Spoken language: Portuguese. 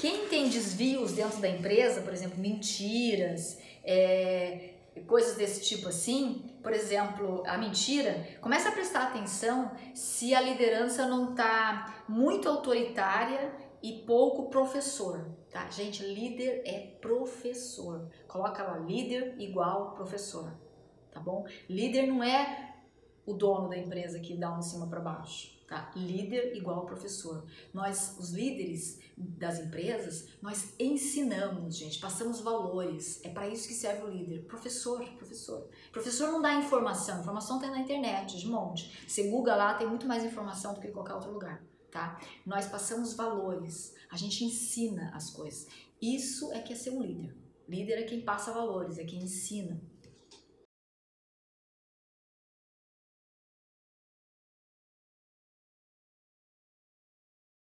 Quem tem desvios dentro da empresa, por exemplo, mentiras, é, coisas desse tipo assim, por exemplo, a mentira, começa a prestar atenção se a liderança não está muito autoritária e pouco professor, tá? Gente, líder é professor. Coloca lá, líder igual professor, tá bom? Líder não é o dono da empresa que dá um de cima para baixo. Tá? Líder igual professor. Nós, os líderes das empresas, nós ensinamos, gente, passamos valores. É para isso que serve o líder. Professor, professor. Professor não dá informação, informação tem na internet, de monte. Você google lá, tem muito mais informação do que em qualquer outro lugar. Tá? Nós passamos valores, a gente ensina as coisas. Isso é que é ser um líder. Líder é quem passa valores, é quem ensina.